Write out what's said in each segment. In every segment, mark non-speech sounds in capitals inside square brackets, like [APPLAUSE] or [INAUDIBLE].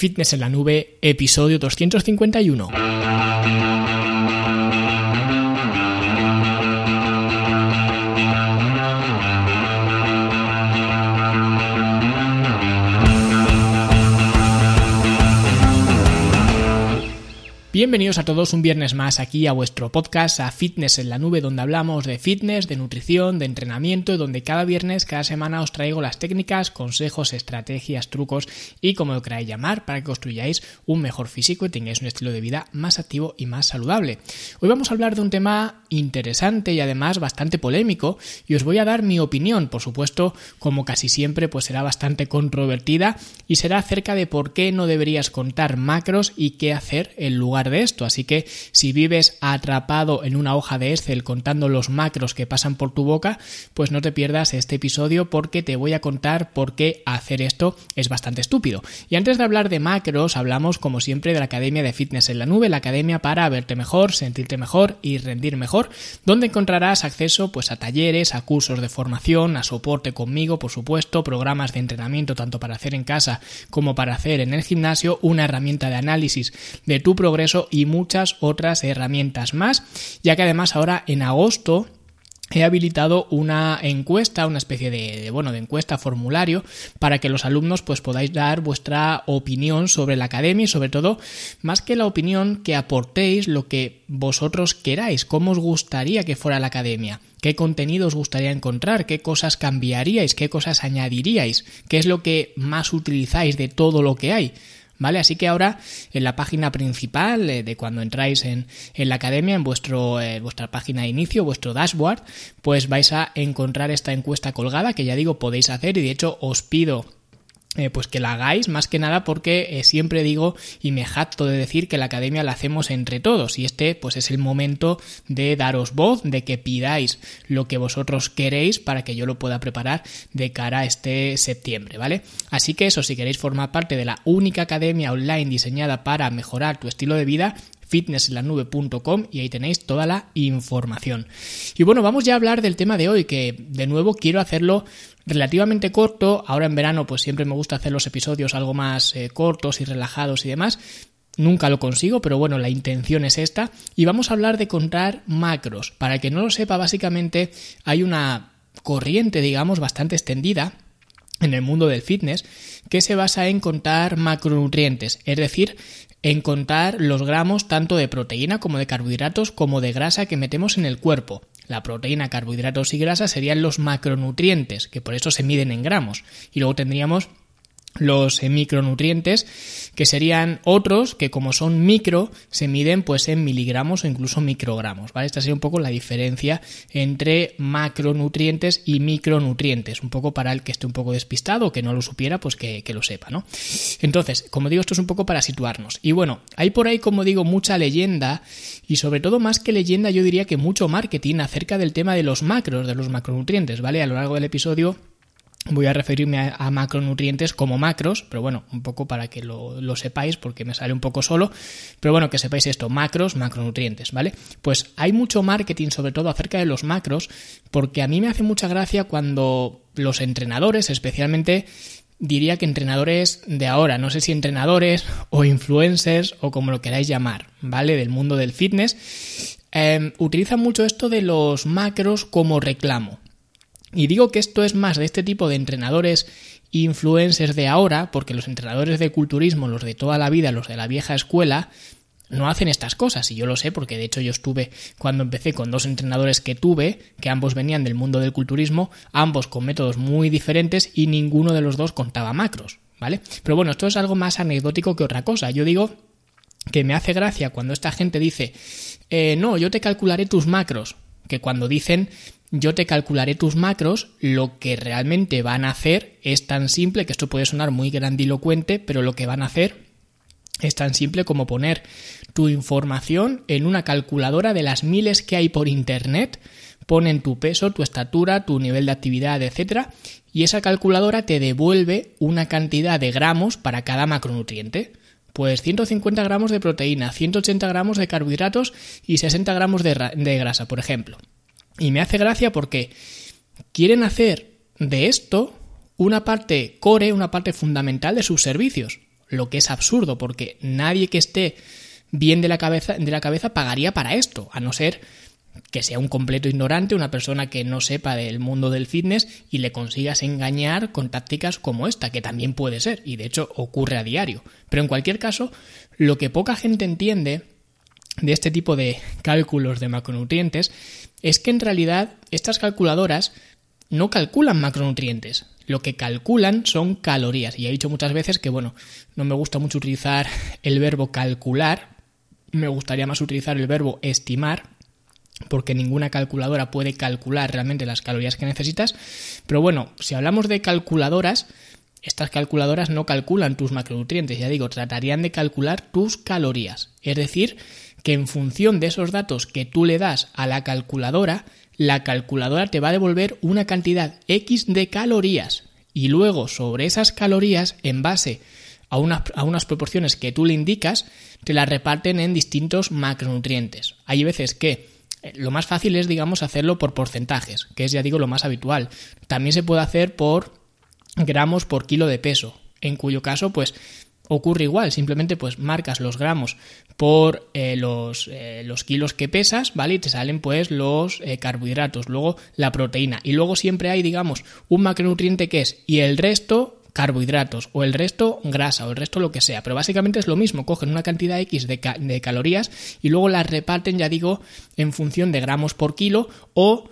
Fitness en la Nube, episodio 251. Bienvenidos a todos un viernes más aquí a vuestro podcast, a Fitness en la Nube, donde hablamos de fitness, de nutrición, de entrenamiento, donde cada viernes, cada semana os traigo las técnicas, consejos, estrategias, trucos y como lo queráis llamar para que construyáis un mejor físico y tengáis un estilo de vida más activo y más saludable. Hoy vamos a hablar de un tema interesante y además bastante polémico y os voy a dar mi opinión, por supuesto, como casi siempre, pues será bastante controvertida y será acerca de por qué no deberías contar macros y qué hacer en lugar de esto. Así que si vives atrapado en una hoja de Excel contando los macros que pasan por tu boca, pues no te pierdas este episodio porque te voy a contar por qué hacer esto es bastante estúpido. Y antes de hablar de macros, hablamos como siempre de la Academia de Fitness en la Nube, la academia para verte mejor, sentirte mejor y rendir mejor, donde encontrarás acceso pues a talleres, a cursos de formación, a soporte conmigo, por supuesto, programas de entrenamiento tanto para hacer en casa como para hacer en el gimnasio, una herramienta de análisis de tu progreso y muchas otras herramientas más, ya que además ahora en agosto he habilitado una encuesta, una especie de, bueno, de encuesta formulario para que los alumnos pues podáis dar vuestra opinión sobre la academia y sobre todo más que la opinión que aportéis lo que vosotros queráis, cómo os gustaría que fuera la academia. ¿Qué contenido os gustaría encontrar? ¿Qué cosas cambiaríais? ¿Qué cosas añadiríais? ¿Qué es lo que más utilizáis de todo lo que hay? ¿Vale? Así que ahora en la página principal eh, de cuando entráis en, la academia, en vuestro, eh, vuestra página de inicio, vuestro dashboard, pues vais a encontrar esta encuesta colgada que ya digo podéis hacer y de hecho os pido eh, pues que la hagáis, más que nada porque eh, siempre digo y me jacto de decir que la academia la hacemos entre todos y este pues es el momento de daros voz, de que pidáis lo que vosotros queréis para que yo lo pueda preparar de cara a este septiembre, ¿vale? Así que eso, si queréis formar parte de la única academia online diseñada para mejorar tu estilo de vida, fitnessenlanube.com y ahí tenéis toda la información. Y bueno, vamos ya a hablar del tema de hoy, que de nuevo quiero hacerlo relativamente corto. Ahora en verano pues siempre me gusta hacer los episodios algo más eh, cortos y relajados y demás. Nunca lo consigo, pero bueno, la intención es esta. Y vamos a hablar de contar macros. Para que no lo sepa, básicamente hay una corriente, digamos, bastante extendida en el mundo del fitness que se basa en contar macronutrientes, es decir, en contar los gramos tanto de proteína como de carbohidratos como de grasa que metemos en el cuerpo. La proteína, carbohidratos y grasa serían los macronutrientes, que por eso se miden en gramos. Y luego tendríamos los micronutrientes, que serían otros que como son micro, se miden pues en miligramos o incluso microgramos, ¿vale? Esta sería un poco la diferencia entre macronutrientes y micronutrientes, un poco para el que esté un poco despistado o que no lo supiera, pues que, que lo sepa, ¿no? Entonces, como digo, esto es un poco para situarnos. Y bueno, hay por ahí, como digo, mucha leyenda y sobre todo más que leyenda, yo diría que mucho marketing acerca del tema de los macros, de los macronutrientes, ¿vale? A lo largo del episodio voy a referirme a, macronutrientes como macros, pero bueno, un poco para que lo, sepáis, porque me sale un poco solo, pero bueno, que sepáis esto, macros, macronutrientes, ¿vale? Pues hay mucho marketing, sobre todo acerca de los macros, porque a mí me hace mucha gracia cuando los entrenadores, especialmente diría que entrenadores de ahora, no sé si entrenadores o influencers o como lo queráis llamar, ¿vale? Del mundo del fitness, eh, utilizan mucho esto de los macros como reclamo. Y digo que esto es más de este tipo de entrenadores influencers de ahora, porque los entrenadores de culturismo, los de toda la vida, los de la vieja escuela, no hacen estas cosas, y yo lo sé porque de hecho yo estuve cuando empecé con dos entrenadores que tuve, que ambos venían del mundo del culturismo, ambos con métodos muy diferentes y ninguno de los dos contaba macros, ¿vale? Pero bueno, esto es algo más anecdótico que otra cosa. Yo digo que me hace gracia cuando esta gente dice, eh, no, yo te calcularé tus macros, que cuando dicen yo te calcularé tus macros, lo que realmente van a hacer es tan simple, que esto puede sonar muy grandilocuente, pero lo que van a hacer es tan simple como poner tu información en una calculadora de las miles que hay por internet, ponen tu peso, tu estatura, tu nivel de actividad, etcétera, y esa calculadora te devuelve una cantidad de gramos para cada macronutriente. Pues 150 gramos de proteína, 180 gramos de carbohidratos y 60 gramos de, de grasa, por ejemplo. Y me hace gracia porque quieren hacer de esto una parte core, una parte fundamental de sus servicios. lo que es absurdo, porque nadie que esté bien de la cabeza, de la cabeza pagaría para esto, a no ser que sea un completo ignorante, una persona que no sepa del mundo del fitness y le consigas engañar con tácticas como esta, que también puede ser, y de hecho ocurre a diario. Pero en cualquier caso, lo que poca gente entiende de este tipo de cálculos de macronutrientes es que en realidad estas calculadoras no calculan macronutrientes. Lo que calculan son calorías. Y he dicho muchas veces que, bueno, no me gusta mucho utilizar [LAUGHS] el verbo calcular, me gustaría más utilizar el verbo estimar, porque ninguna calculadora puede calcular realmente las calorías que necesitas. Pero bueno, si hablamos de calculadoras, estas calculadoras no calculan tus macronutrientes, ya digo, tratarían de calcular tus calorías. Es decir, que en función de esos datos que tú le das a la calculadora, la calculadora te va a devolver una cantidad X de calorías. Y luego, sobre esas calorías, en base a unas, a unas proporciones que tú le indicas, te las reparten en distintos macronutrientes. Hay veces que eh, lo más fácil es, digamos, hacerlo por porcentajes, que es, ya digo, lo más habitual. También se puede hacer por gramos por kilo de peso, en cuyo caso, pues, ocurre igual, simplemente pues marcas los gramos por eh, los, eh, los, kilos que pesas, ¿vale? Y te salen pues los carbohidratos, luego la proteína. Y luego siempre hay, digamos, un macronutriente que es y el resto carbohidratos o el resto grasa o el resto lo que sea. Pero básicamente es lo mismo, cogen una cantidad X de, de calorías y luego las reparten, ya digo, en función de gramos por kilo o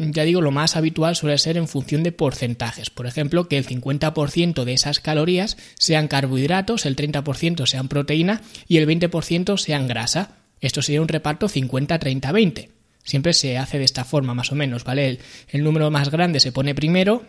ya digo, lo más habitual suele ser en función de porcentajes. Por ejemplo, que el 50% de esas calorías sean carbohidratos, el 30% sean proteína y el 20% sean grasa. Esto sería un reparto 50-30-20. Siempre se hace de esta forma, más o menos, ¿vale? El, número más grande se pone primero,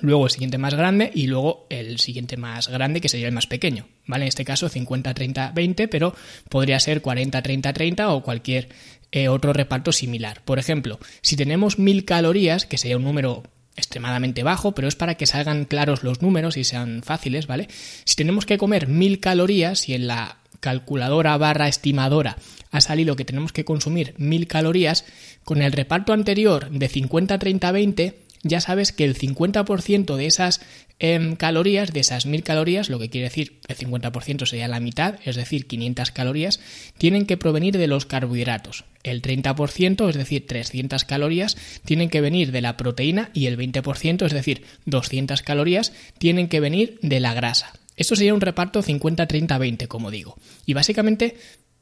luego el siguiente más grande y luego el siguiente más grande que sería el más pequeño, ¿vale? En este caso 50, 30, 20, pero podría ser 40, 30, 30 o cualquier eh, otro reparto similar. Por ejemplo, si tenemos 1000 calorías, que sería un número extremadamente bajo, pero es para que salgan claros los números y sean fáciles, ¿vale? Si tenemos que comer 1000 calorías y en la calculadora barra estimadora ha salido que tenemos que consumir 1000 calorías, con el reparto anterior de 50, 30, 20, ya sabes que el 50% de esas em, calorías, de esas 1000 calorías, lo que quiere decir el 50% sería la mitad, es decir, 500 calorías, tienen que provenir de los carbohidratos. El 30%, es decir, 300 calorías, tienen que venir de la proteína y el 20%, es decir, 200 calorías, tienen que venir de la grasa. Esto sería un reparto 50-30-20, como digo. Y básicamente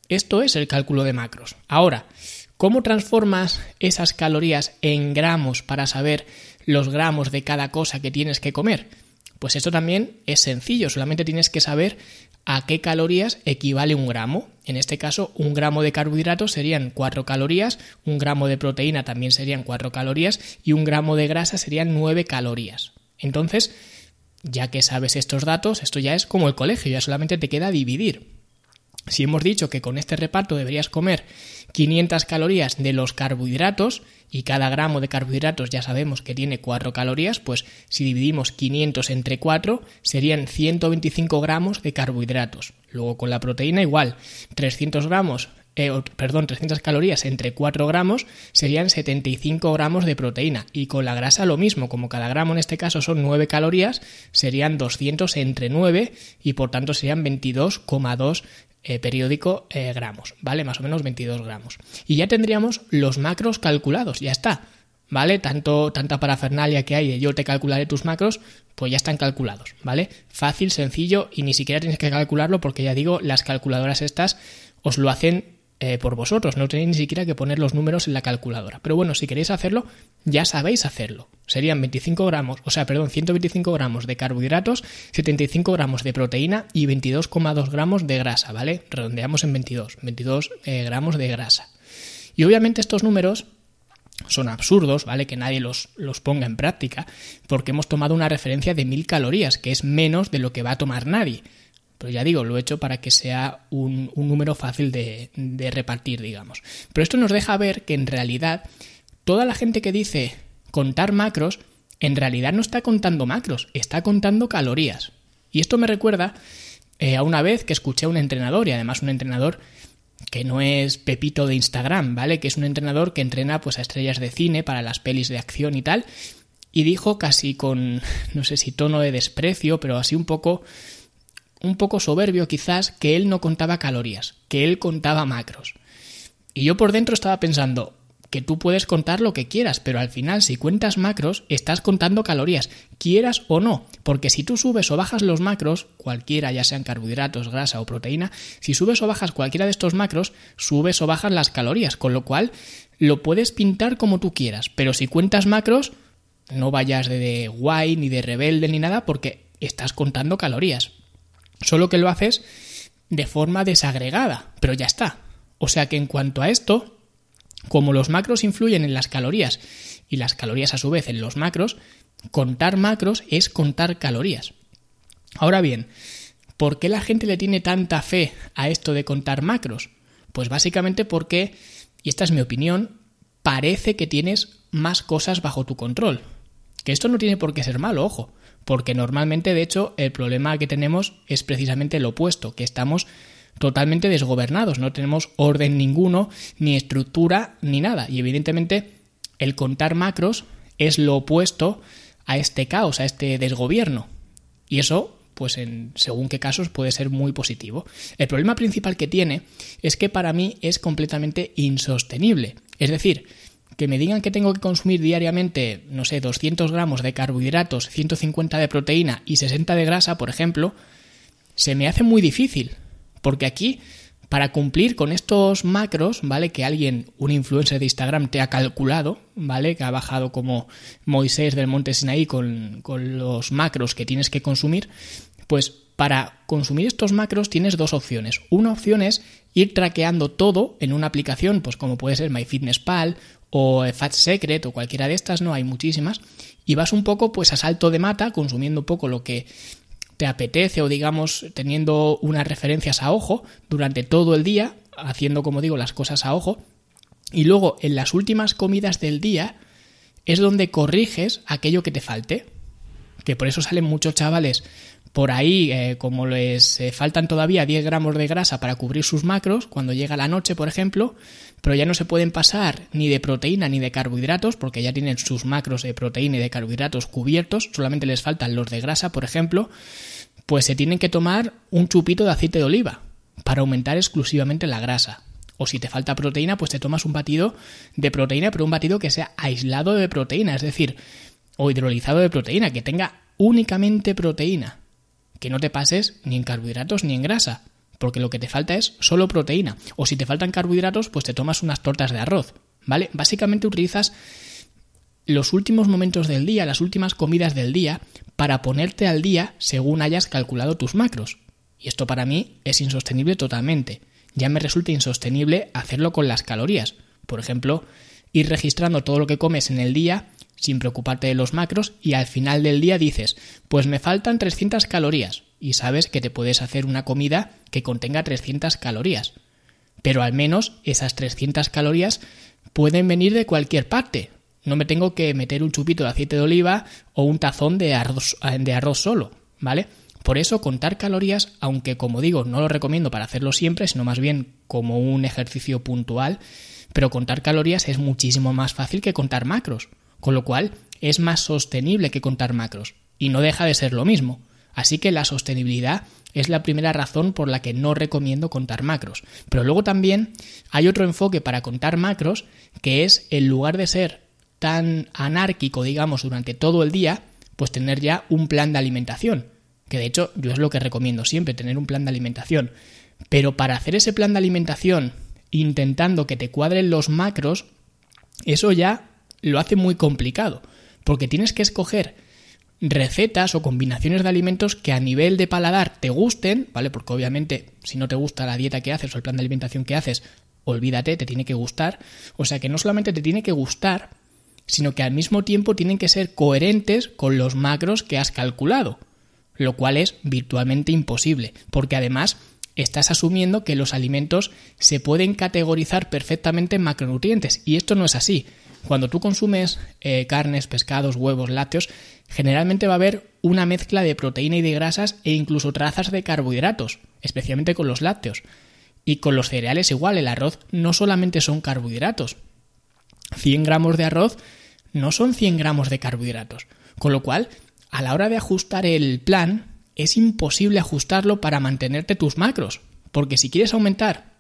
esto es el cálculo de macros. Ahora, ¿cómo transformas esas calorías en gramos para saber los gramos de cada cosa que tienes que comer? Pues esto también es sencillo, solamente tienes que saber a qué calorías equivale un gramo. En este caso, un gramo de carbohidratos serían 4 calorías, un gramo de proteína también serían 4 calorías y un gramo de grasa serían 9 calorías. Entonces, ya que sabes estos datos, esto ya es como el colegio, ya solamente te queda dividir. Si hemos dicho que con este reparto deberías comer 500 calorías de los carbohidratos y cada gramo de carbohidratos ya sabemos que tiene 4 calorías, pues si dividimos 500 entre 4 serían 125 gramos de carbohidratos. Luego con la proteína igual, 300 gramos eh, perdón, 300 calorías entre 4 gramos serían 75 gramos de proteína. Y con la grasa lo mismo, como cada gramo en este caso son 9 calorías, serían 200 entre 9 y por tanto serían 22,2 eh, periódico eh, gramos, ¿vale? Más o menos 22 gramos. Y ya tendríamos los macros calculados, ya está. ¿Vale? Tanto, tanta parafernalia que hay de yo te calcularé tus macros, pues ya están calculados, ¿vale? Fácil, sencillo y ni siquiera tienes que calcularlo porque ya digo, las calculadoras estas os lo hacen eh, por vosotros, no tenéis ni siquiera que poner los números en la calculadora. Pero bueno, si queréis hacerlo, ya sabéis hacerlo. Serían 25 gramos, o sea, perdón, 125 gramos de carbohidratos, 75 gramos de proteína y 22,2 gramos de grasa, ¿vale? Redondeamos en 22, 22 eh, gramos de grasa. Y obviamente estos números son absurdos, ¿vale? Que nadie los, los, ponga en práctica, porque hemos tomado una referencia de 1000 calorías, que es menos de lo que va a tomar nadie. Pero ya digo, lo he hecho para que sea un, número fácil de, repartir, digamos. Pero esto nos deja ver que en realidad toda la gente que dice contar macros, en realidad no está contando macros, está contando calorías. Y esto me recuerda eh, a una vez que escuché a un entrenador, y además un entrenador que no es Pepito de Instagram, ¿vale? Que es un entrenador que entrena pues a estrellas de cine para las pelis de acción y tal. Y dijo casi con, [LAUGHS] no sé si tono de desprecio, pero así un poco un poco soberbio quizás que él no contaba calorías, que él contaba macros. Y yo por dentro estaba pensando, que tú puedes contar lo que quieras, pero al final si cuentas macros estás contando calorías, quieras o no, porque si tú subes o bajas los macros, cualquiera, ya sean carbohidratos, grasa o proteína, si subes o bajas cualquiera de estos macros, subes o bajas las calorías, con lo cual lo puedes pintar como tú quieras, pero si cuentas macros, no vayas de guay ni de rebelde ni nada porque estás contando calorías. Solo que lo haces de forma desagregada, pero ya está. O sea que en cuanto a esto, como los macros influyen en las calorías y las calorías a su vez en los macros, contar macros es contar calorías. Ahora bien, ¿por qué la gente le tiene tanta fe a esto de contar macros? Pues básicamente porque, y esta es mi opinión, parece que tienes más cosas bajo tu control. Que esto no tiene por qué ser malo, ojo, porque normalmente de hecho el problema que tenemos es precisamente lo opuesto, que estamos totalmente desgobernados, no tenemos orden ninguno, ni estructura, ni nada. Y evidentemente el contar macros es lo opuesto a este caos, a este desgobierno. Y eso, pues en según qué casos, puede ser muy positivo. El problema principal que tiene es que para mí es completamente insostenible. Es decir, que me digan que tengo que consumir diariamente, no sé, 200 gramos de carbohidratos, 150 de proteína y 60 de grasa, por ejemplo, se me hace muy difícil. Porque aquí, para cumplir con estos macros, ¿vale? Que alguien, un influencer de Instagram, te ha calculado, ¿vale? Que ha bajado como Moisés del Monte Sinaí con, con los macros que tienes que consumir, pues para consumir estos macros tienes dos opciones. Una opción es ir traqueando todo en una aplicación, pues como puede ser MyFitnessPal o Fat Secret o cualquiera de estas, no hay muchísimas, y vas un poco pues a salto de mata, consumiendo un poco lo que te apetece o digamos teniendo unas referencias a ojo durante todo el día, haciendo como digo las cosas a ojo, y luego en las últimas comidas del día es donde corriges aquello que te falte. Que por eso salen muchos chavales por ahí, eh, como les eh, faltan todavía 10 gramos de grasa para cubrir sus macros, cuando llega la noche, por ejemplo, pero ya no se pueden pasar ni de proteína ni de carbohidratos, porque ya tienen sus macros de proteína y de carbohidratos cubiertos, solamente les faltan los de grasa, por ejemplo, pues se tienen que tomar un chupito de aceite de oliva para aumentar exclusivamente la grasa. O si te falta proteína, pues te tomas un batido de proteína, pero un batido que sea aislado de proteína, es decir, o hidrolizado de proteína, que tenga únicamente proteína que no te pases ni en carbohidratos ni en grasa, porque lo que te falta es solo proteína. O si te faltan carbohidratos, pues te tomas unas tortas de arroz, ¿vale? Básicamente utilizas los últimos momentos del día, las últimas comidas del día, para ponerte al día según hayas calculado tus macros. Y esto para mí es insostenible totalmente. Ya me resulta insostenible hacerlo con las calorías. Por ejemplo, ir registrando todo lo que comes en el día sin preocuparte de los macros y al final del día dices, pues me faltan 300 calorías y sabes que te puedes hacer una comida que contenga 300 calorías. Pero al menos esas 300 calorías pueden venir de cualquier parte. No me tengo que meter un chupito de aceite de oliva o un tazón de arroz, de arroz solo, ¿vale? Por eso contar calorías, aunque como digo no lo recomiendo para hacerlo siempre, sino más bien como un ejercicio puntual, pero contar calorías es muchísimo más fácil que contar macros con lo cual es más sostenible que contar macros, y no deja de ser lo mismo. Así que la sostenibilidad es la primera razón por la que no recomiendo contar macros. Pero luego también hay otro enfoque para contar macros, que es en lugar de ser tan anárquico, digamos, durante todo el día, pues tener ya un plan de alimentación. Que de hecho yo es lo que recomiendo siempre, tener un plan de alimentación. Pero para hacer ese plan de alimentación intentando que te cuadren los macros, eso ya lo hace muy complicado, porque tienes que escoger recetas o combinaciones de alimentos que a nivel de paladar te gusten, ¿vale? Porque obviamente si no te gusta la dieta que haces o el plan de alimentación que haces, olvídate, te tiene que gustar. O sea que no solamente te tiene que gustar, sino que al mismo tiempo tienen que ser coherentes con los macros que has calculado, lo cual es virtualmente imposible, porque además estás asumiendo que los alimentos se pueden categorizar perfectamente en macronutrientes, y esto no es así. Cuando tú consumes eh, carnes, pescados, huevos, lácteos, generalmente va a haber una mezcla de proteína y de grasas e incluso trazas de carbohidratos, especialmente con los lácteos. Y con los cereales igual, el arroz no solamente son carbohidratos. 100 gramos de arroz no son 100 gramos de carbohidratos. Con lo cual, a la hora de ajustar el plan, es imposible ajustarlo para mantenerte tus macros. Porque si quieres aumentar,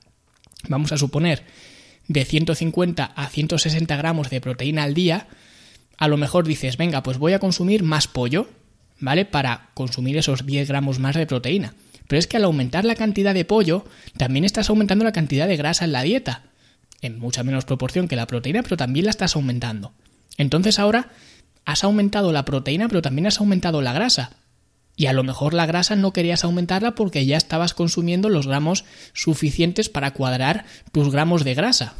vamos a suponer, de 150 a 160 gramos de proteína al día, a lo mejor dices, venga, pues voy a consumir más pollo, ¿vale? Para consumir esos 10 gramos más de proteína. Pero es que al aumentar la cantidad de pollo, también estás aumentando la cantidad de grasa en la dieta. En mucha menos proporción que la proteína, pero también la estás aumentando. Entonces ahora has aumentado la proteína, pero también has aumentado la grasa. Y a lo mejor la grasa no querías aumentarla porque ya estabas consumiendo los gramos suficientes para cuadrar tus gramos de grasa.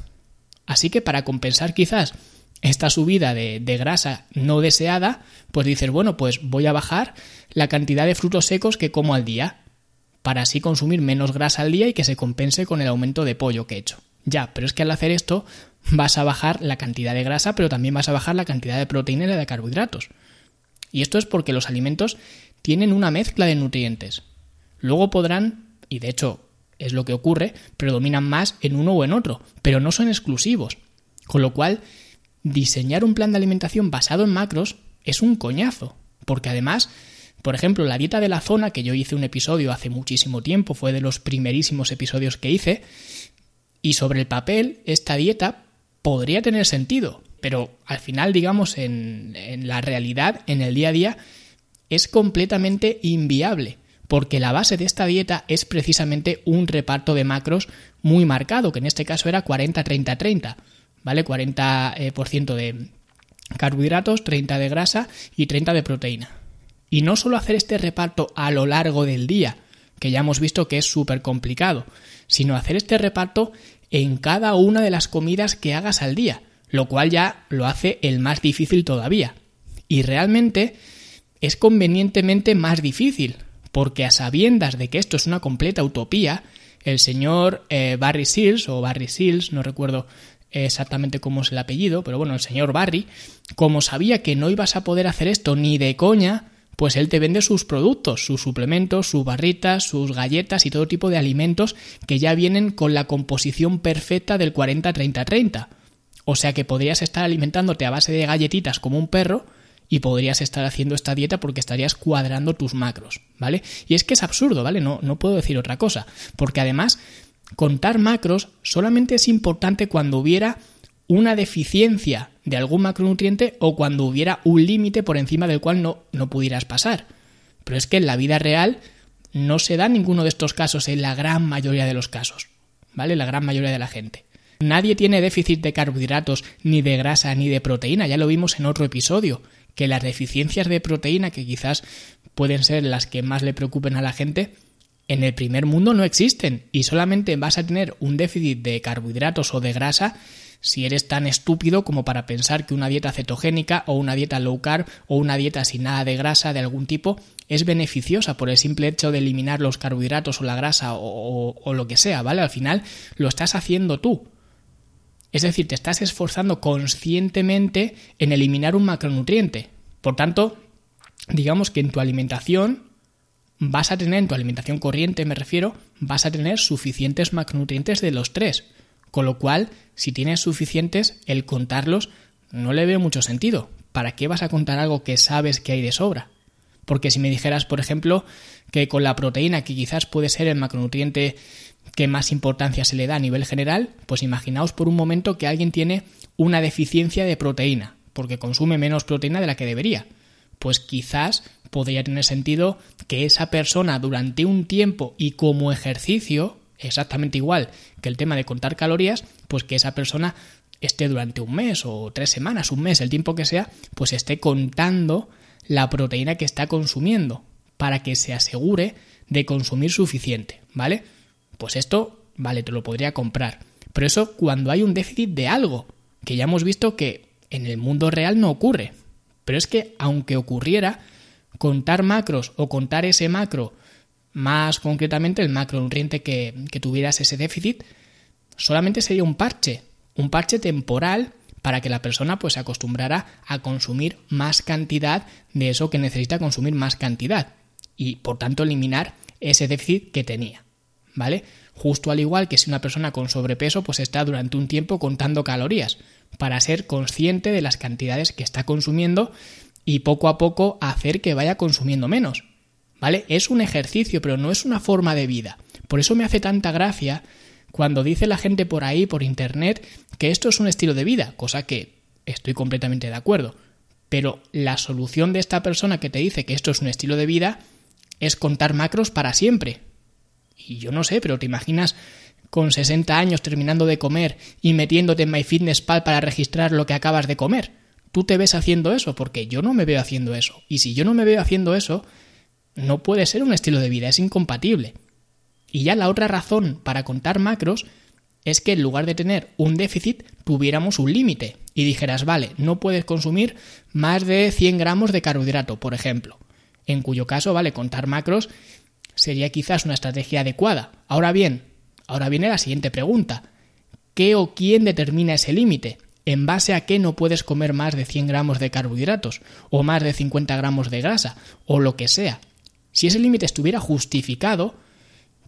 Así que para compensar quizás esta subida de, grasa no deseada, pues dices, bueno, pues voy a bajar la cantidad de frutos secos que como al día, para así consumir menos grasa al día y que se compense con el aumento de pollo que he hecho. Ya, pero es que al hacer esto vas a bajar la cantidad de grasa, pero también vas a bajar la cantidad de proteína y de carbohidratos. Y esto es porque los alimentos tienen una mezcla de nutrientes. Luego podrán, y de hecho es lo que ocurre, predominan más en uno o en otro, pero no son exclusivos. Con lo cual, diseñar un plan de alimentación basado en macros es un coñazo, porque además, por ejemplo, la dieta de la zona, que yo hice un episodio hace muchísimo tiempo, fue de los primerísimos episodios que hice, y sobre el papel, esta dieta podría tener sentido, pero al final, digamos, en, la realidad, en el día a día, es completamente inviable, porque la base de esta dieta es precisamente un reparto de macros muy marcado, que en este caso era 40-30-30, ¿vale? 40% eh, de carbohidratos, 30 de grasa y 30 de proteína. Y no solo hacer este reparto a lo largo del día, que ya hemos visto que es súper complicado, sino hacer este reparto en cada una de las comidas que hagas al día, lo cual ya lo hace el más difícil todavía. Y realmente es convenientemente más difícil, porque a sabiendas de que esto es una completa utopía, el señor eh, Barry Seals, o Barry Seals, no recuerdo exactamente cómo es el apellido, pero bueno, el señor Barry, como sabía que no ibas a poder hacer esto ni de coña, pues él te vende sus productos, sus suplementos, sus barritas, sus galletas y todo tipo de alimentos que ya vienen con la composición perfecta del 40-30-30. O sea que podrías estar alimentándote a base de galletitas como un perro, y podrías estar haciendo esta dieta porque estarías cuadrando tus macros, ¿vale? Y es que es absurdo, ¿vale? No, no puedo decir otra cosa, porque además contar macros solamente es importante cuando hubiera una deficiencia de algún macronutriente o cuando hubiera un límite por encima del cual no, no pudieras pasar. Pero es que en la vida real no se da ninguno de estos casos en la gran mayoría de los casos, ¿vale? La gran mayoría de la gente. Nadie tiene déficit de carbohidratos, ni de grasa, ni de proteína, ya lo vimos en otro episodio que las deficiencias de proteína, que quizás pueden ser las que más le preocupen a la gente, en el primer mundo no existen y solamente vas a tener un déficit de carbohidratos o de grasa si eres tan estúpido como para pensar que una dieta cetogénica o una dieta low carb o una dieta sin nada de grasa de algún tipo es beneficiosa por el simple hecho de eliminar los carbohidratos o la grasa o, o lo que sea, ¿vale? Al final lo estás haciendo tú. Es decir, te estás esforzando conscientemente en eliminar un macronutriente. Por tanto, digamos que en tu alimentación vas a tener, en tu alimentación corriente me refiero, vas a tener suficientes macronutrientes de los tres. Con lo cual, si tienes suficientes, el contarlos no le veo mucho sentido. ¿Para qué vas a contar algo que sabes que hay de sobra? Porque si me dijeras, por ejemplo, que con la proteína, que quizás puede ser el macronutriente que más importancia se le da a nivel general, pues imaginaos por un momento que alguien tiene una deficiencia de proteína, porque consume menos proteína de la que debería. Pues quizás podría tener sentido que esa persona durante un tiempo y como ejercicio, exactamente igual que el tema de contar calorías, pues que esa persona esté durante un mes o tres semanas, un mes, el tiempo que sea, pues esté contando la proteína que está consumiendo para que se asegure de consumir suficiente, ¿vale? Pues esto, vale, te lo podría comprar. Pero eso cuando hay un déficit de algo, que ya hemos visto que en el mundo real no ocurre. Pero es que aunque ocurriera, contar macros o contar ese macro, más concretamente el macronutriente que, que tuvieras ese déficit, solamente sería un parche, un parche temporal para que la persona pues se acostumbrara a consumir más cantidad de eso que necesita consumir más cantidad y por tanto eliminar ese déficit que tenía. ¿Vale? Justo al igual que si una persona con sobrepeso pues está durante un tiempo contando calorías para ser consciente de las cantidades que está consumiendo y poco a poco hacer que vaya consumiendo menos. ¿vale? Es un ejercicio, pero no es una forma de vida. Por eso me hace tanta gracia cuando dice la gente por ahí, por internet, que esto es un estilo de vida, cosa que estoy completamente de acuerdo. Pero la solución de esta persona que te dice que esto es un estilo de vida es contar macros para siempre. Y yo no sé, pero te imaginas con 60 años terminando de comer y metiéndote en MyFitnessPal para registrar lo que acabas de comer. ¿Tú te ves haciendo eso? Porque yo no me veo haciendo eso. Y si yo no me veo haciendo eso, no puede ser un estilo de vida, es incompatible. Y ya la otra razón para contar macros es que en lugar de tener un déficit, tuviéramos un límite y dijeras, vale, no puedes consumir más de 100 gramos de carbohidrato, por ejemplo. En cuyo caso, vale, contar macros sería quizás una estrategia adecuada. Ahora bien, ahora viene la siguiente pregunta. ¿Qué o quién determina ese límite? ¿En base a qué no puedes comer más de 100 gramos de carbohidratos? ¿O más de 50 gramos de grasa? ¿O lo que sea? Si ese límite estuviera justificado,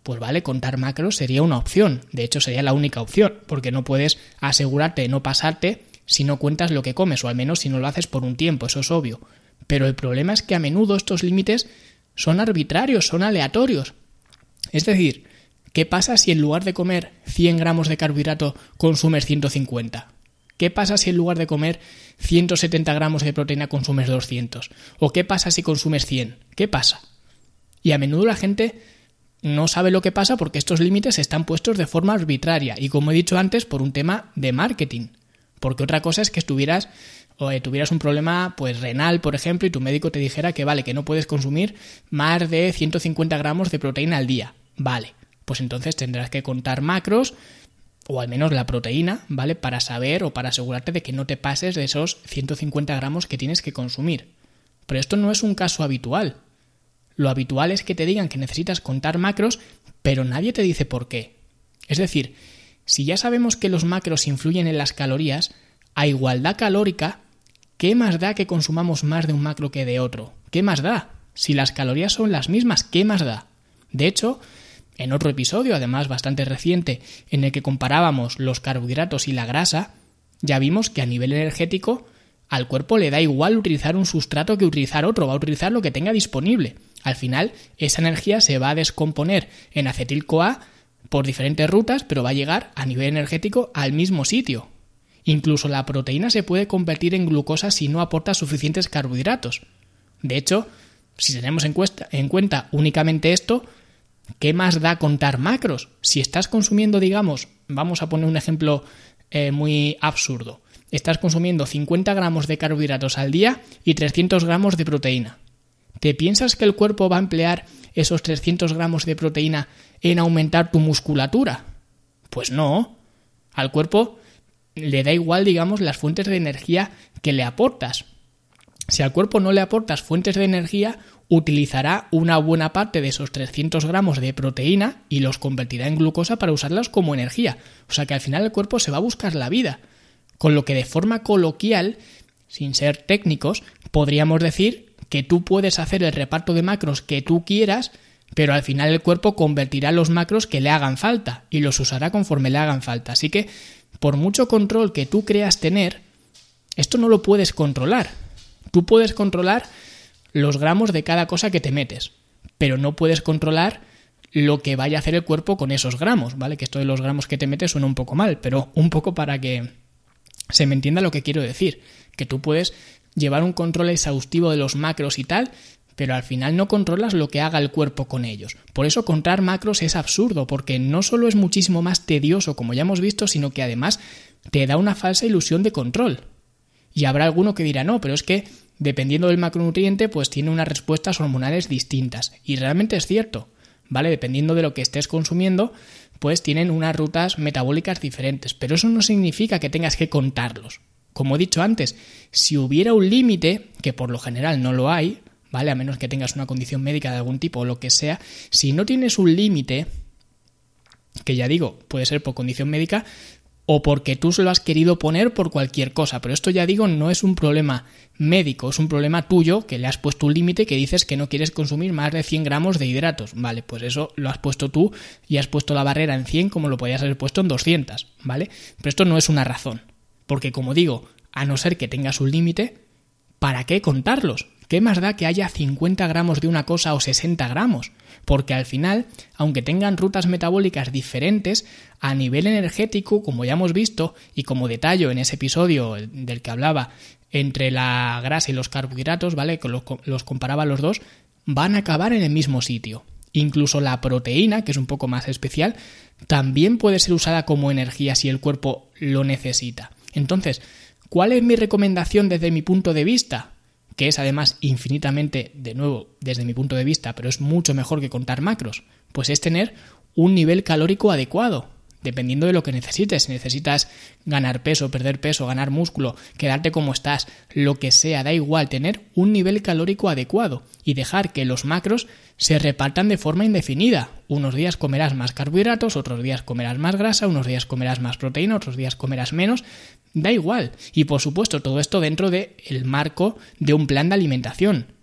pues vale, contar macros sería una opción. De hecho, sería la única opción, porque no puedes asegurarte de no pasarte si no cuentas lo que comes, o al menos si no lo haces por un tiempo, eso es obvio. Pero el problema es que a menudo estos límites son arbitrarios, son aleatorios. Es decir, ¿qué pasa si en lugar de comer 100 gramos de carbohidrato consumes 150? ¿Qué pasa si en lugar de comer 170 gramos de proteína consumes 200? ¿O qué pasa si consumes 100? ¿Qué pasa? Y a menudo la gente no sabe lo que pasa porque estos límites están puestos de forma arbitraria y como he dicho antes por un tema de marketing. Porque otra cosa es que estuvieras o eh, tuvieras un problema pues renal, por ejemplo, y tu médico te dijera que vale, que no puedes consumir más de 150 gramos de proteína al día. Vale, pues entonces tendrás que contar macros o al menos la proteína, ¿vale? Para saber o para asegurarte de que no te pases de esos 150 gramos que tienes que consumir. Pero esto no es un caso habitual. Lo habitual es que te digan que necesitas contar macros, pero nadie te dice por qué. Es decir, si ya sabemos que los macros influyen en las calorías, a igualdad calórica, ¿qué más da que consumamos más de un macro que de otro? ¿Qué más da? Si las calorías son las mismas, ¿qué más da? De hecho, en otro episodio, además bastante reciente, en el que comparábamos los carbohidratos y la grasa, ya vimos que a nivel energético al cuerpo le da igual utilizar un sustrato que utilizar otro, va a utilizar lo que tenga disponible. Al final, esa energía se va a descomponer en acetil-CoA por diferentes rutas, pero va a llegar a nivel energético al mismo sitio. Incluso la proteína se puede convertir en glucosa si no aporta suficientes carbohidratos. De hecho, si tenemos en, en cuenta únicamente esto, ¿qué más da contar macros? Si estás consumiendo, digamos, vamos a poner un ejemplo eh, muy absurdo, estás consumiendo 50 gramos de carbohidratos al día y 300 gramos de proteína. ¿Te piensas que el cuerpo va a emplear esos 300 gramos de proteína en aumentar tu musculatura? Pues no. Al cuerpo le da igual, digamos, las fuentes de energía que le aportas. Si al cuerpo no le aportas fuentes de energía, utilizará una buena parte de esos 300 gramos de proteína y los convertirá en glucosa para usarlas como energía. O sea que al final el cuerpo se va a buscar la vida. Con lo que de forma coloquial, sin ser técnicos, podríamos decir que tú puedes hacer el reparto de macros que tú quieras, pero al final el cuerpo convertirá los macros que le hagan falta y los usará conforme le hagan falta. Así que, por mucho control que tú creas tener, esto no lo puedes controlar. Tú puedes controlar los gramos de cada cosa que te metes, pero no puedes controlar lo que vaya a hacer el cuerpo con esos gramos, ¿vale? Que esto de los gramos que te metes suena un poco mal, pero un poco para que se me entienda lo que quiero decir, que tú puedes llevar un control exhaustivo de los macros y tal, pero al final no controlas lo que haga el cuerpo con ellos. Por eso contar macros es absurdo, porque no solo es muchísimo más tedioso, como ya hemos visto, sino que además te da una falsa ilusión de control. Y habrá alguno que dirá, no, pero es que dependiendo del macronutriente, pues tiene unas respuestas hormonales distintas. Y realmente es cierto, ¿vale? Dependiendo de lo que estés consumiendo, pues tienen unas rutas metabólicas diferentes. Pero eso no significa que tengas que contarlos. Como he dicho antes, si hubiera un límite, que por lo general no lo hay, ¿vale? A menos que tengas una condición médica de algún tipo o lo que sea, si no tienes un límite, que ya digo, puede ser por condición médica, o porque tú se lo has querido poner por cualquier cosa. Pero esto ya digo, no es un problema médico, es un problema tuyo que le has puesto un límite que dices que no quieres consumir más de 100 gramos de hidratos. Vale, pues eso lo has puesto tú y has puesto la barrera en 100 como lo podías haber puesto en 200, ¿vale? Pero esto no es una razón. Porque como digo, a no ser que tengas un límite, ¿para qué contarlos? ¿Qué más da que haya 50 gramos de una cosa o 60 gramos? Porque al final, aunque tengan rutas metabólicas diferentes, a nivel energético, como ya hemos visto, y como detallo en ese episodio del que hablaba entre la grasa y los carbohidratos, ¿vale? Que los, comparaba los dos, van a acabar en el mismo sitio. Incluso la proteína, que es un poco más especial, también puede ser usada como energía si el cuerpo lo necesita. Entonces, ¿cuál es mi recomendación desde mi punto de vista? Que es además infinitamente, de nuevo, desde mi punto de vista, pero es mucho mejor que contar macros. Pues es tener un nivel calórico adecuado dependiendo de lo que necesites. Si necesitas ganar peso, perder peso, ganar músculo, quedarte como estás, lo que sea, da igual, tener un nivel calórico adecuado y dejar que los macros se repartan de forma indefinida. Unos días comerás más carbohidratos, otros días comerás más grasa, unos días comerás más proteína, otros días comerás menos. Da igual. Y por supuesto, todo esto dentro del el marco de un plan de alimentación.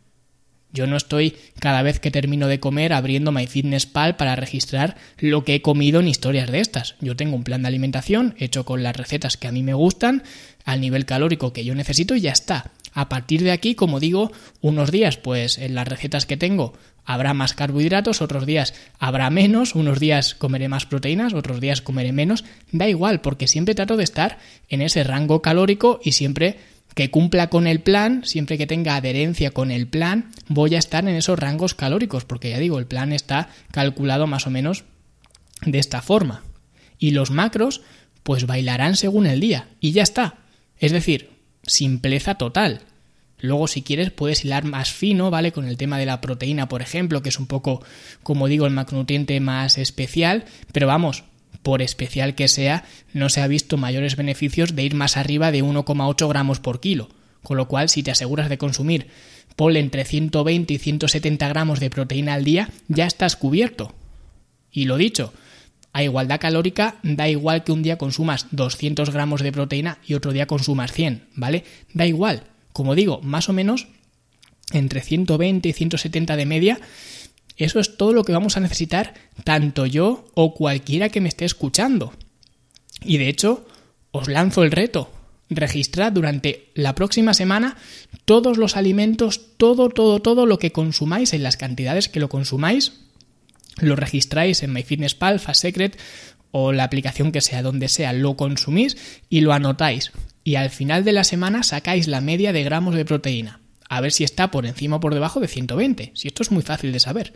Yo no estoy cada vez que termino de comer abriendo MyFitnessPal para registrar lo que he comido en historias de estas. Yo tengo un plan de alimentación hecho con las recetas que a mí me gustan, al nivel calórico que yo necesito y ya está. A partir de aquí, como digo, unos días pues en las recetas que tengo habrá más carbohidratos, otros días habrá menos, unos días comeré más proteínas, otros días comeré menos, da igual porque siempre trato de estar en ese rango calórico y siempre que cumpla con el plan, siempre que tenga adherencia con el plan, voy a estar en esos rangos calóricos, porque ya digo, el plan está calculado más o menos de esta forma. Y los macros, pues bailarán según el día, y ya está. Es decir, simpleza total. Luego, si quieres, puedes hilar más fino, ¿vale? Con el tema de la proteína, por ejemplo, que es un poco, como digo, el macronutriente más especial, pero vamos, por especial que sea, no se ha visto mayores beneficios de ir más arriba de 1,8 gramos por kilo. Con lo cual, si te aseguras de consumir pol entre 120 y 170 gramos de proteína al día, ya estás cubierto. Y lo dicho, a igualdad calórica da igual que un día consumas 200 gramos de proteína y otro día consumas 100, ¿vale? Da igual. Como digo, más o menos entre 120 y 170 de media eso es todo lo que vamos a necesitar tanto yo o cualquiera que me esté escuchando. Y de hecho, os lanzo el reto. Registrad durante la próxima semana todos los alimentos, todo, todo, todo lo que consumáis en las cantidades que lo consumáis. Lo registráis en MyFitnessPal, Fast Secret o la aplicación que sea donde sea, lo consumís y lo anotáis. Y al final de la semana sacáis la media de gramos de proteína a ver si está por encima o por debajo de 120. Si esto es muy fácil de saber.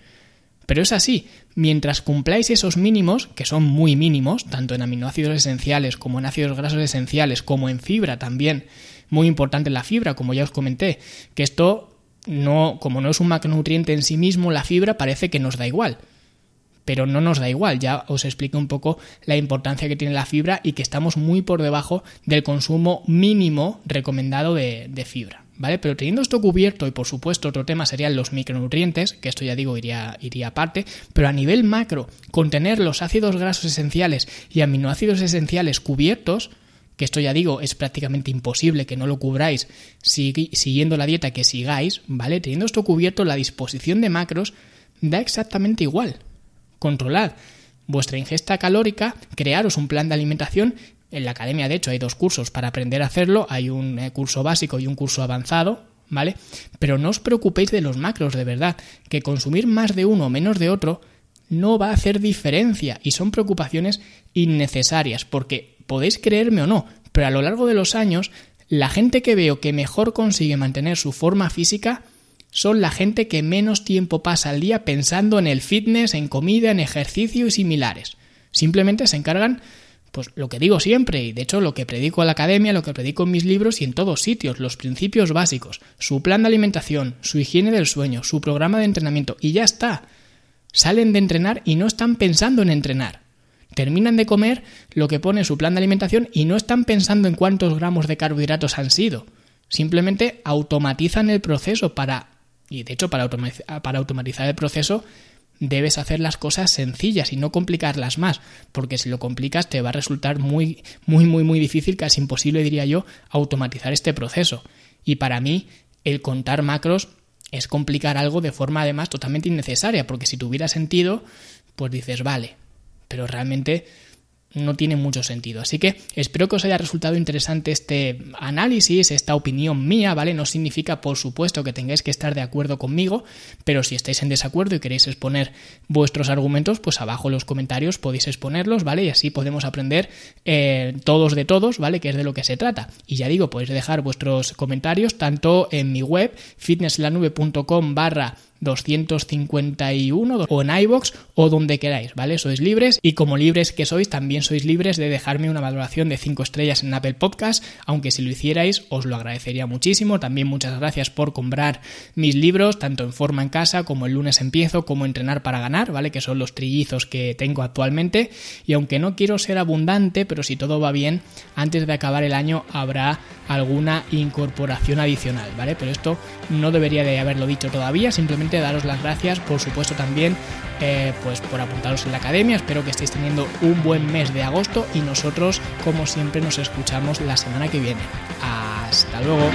Pero es así, mientras cumpláis esos mínimos, que son muy mínimos, tanto en aminoácidos esenciales como en ácidos grasos esenciales, como en fibra también, muy importante la fibra, como ya os comenté, que esto no, como no es un macronutriente en sí mismo, la fibra parece que nos da igual. Pero no nos da igual, ya os explico un poco la importancia que tiene la fibra y que estamos muy por debajo del consumo mínimo recomendado de, de fibra. ¿Vale? Pero teniendo esto cubierto, y por supuesto otro tema serían los micronutrientes, que esto ya digo iría, iría aparte, pero a nivel macro, contener los ácidos grasos esenciales y aminoácidos esenciales cubiertos, que esto ya digo es prácticamente imposible que no lo cubráis siguiendo la dieta que sigáis, ¿vale? Teniendo esto cubierto, la disposición de macros da exactamente igual. Controlad vuestra ingesta calórica, crearos un plan de alimentación en la academia, de hecho, hay dos cursos para aprender a hacerlo. Hay un eh, curso básico y un curso avanzado, ¿vale? Pero no os preocupéis de los macros, de verdad, que consumir más de uno o menos de otro no va a hacer diferencia y son preocupaciones innecesarias, porque podéis creerme o no, pero a lo largo de los años, la gente que veo que mejor consigue mantener su forma física son la gente que menos tiempo pasa al día pensando en el fitness, en comida, en ejercicio y similares. Simplemente se encargan pues lo que digo siempre, y de hecho lo que predico a la academia, lo que predico en mis libros y en todos sitios, los principios básicos, su plan de alimentación, su higiene del sueño, su programa de entrenamiento, y ya está. Salen de entrenar y no están pensando en entrenar. Terminan de comer lo que pone su plan de alimentación y no están pensando en cuántos gramos de carbohidratos han sido. Simplemente automatizan el proceso para, y de hecho para, para automatizar el proceso debes hacer las cosas sencillas y no complicarlas más, porque si lo complicas te va a resultar muy, muy, muy, muy difícil, casi imposible, diría yo, automatizar este proceso. Y para mí, el contar macros es complicar algo de forma además totalmente innecesaria, porque si tuviera sentido, pues dices, vale, pero realmente no tiene mucho sentido. Así que espero que os haya resultado interesante este análisis, esta opinión mía, ¿vale? No significa, por supuesto, que tengáis que estar de acuerdo conmigo, pero si estáis en desacuerdo y queréis exponer vuestros argumentos, pues abajo en los comentarios podéis exponerlos, ¿vale? Y así podemos aprender eh, todos de todos, ¿vale? Que es de lo que se trata. Y ya digo, podéis dejar vuestros comentarios tanto en mi web, fitnesslanube.com barra 251 o en iBox o donde queráis, ¿vale? Sois libres y como libres que sois, también sois libres de dejarme una valoración de 5 estrellas en Apple Podcast, aunque si lo hicierais os lo agradecería muchísimo. También muchas gracias por comprar mis libros, tanto en forma en casa como el lunes empiezo, como entrenar para ganar, ¿vale? Que son los trillizos que tengo actualmente. Y aunque no quiero ser abundante, pero si todo va bien, antes de acabar el año habrá alguna incorporación adicional, ¿vale? Pero esto no debería de haberlo dicho todavía, simplemente daros las gracias, por supuesto también, eh, pues por apuntaros en la academia, espero que estéis teniendo un buen mes de agosto y nosotros, como siempre, nos escuchamos la semana que viene. Hasta luego.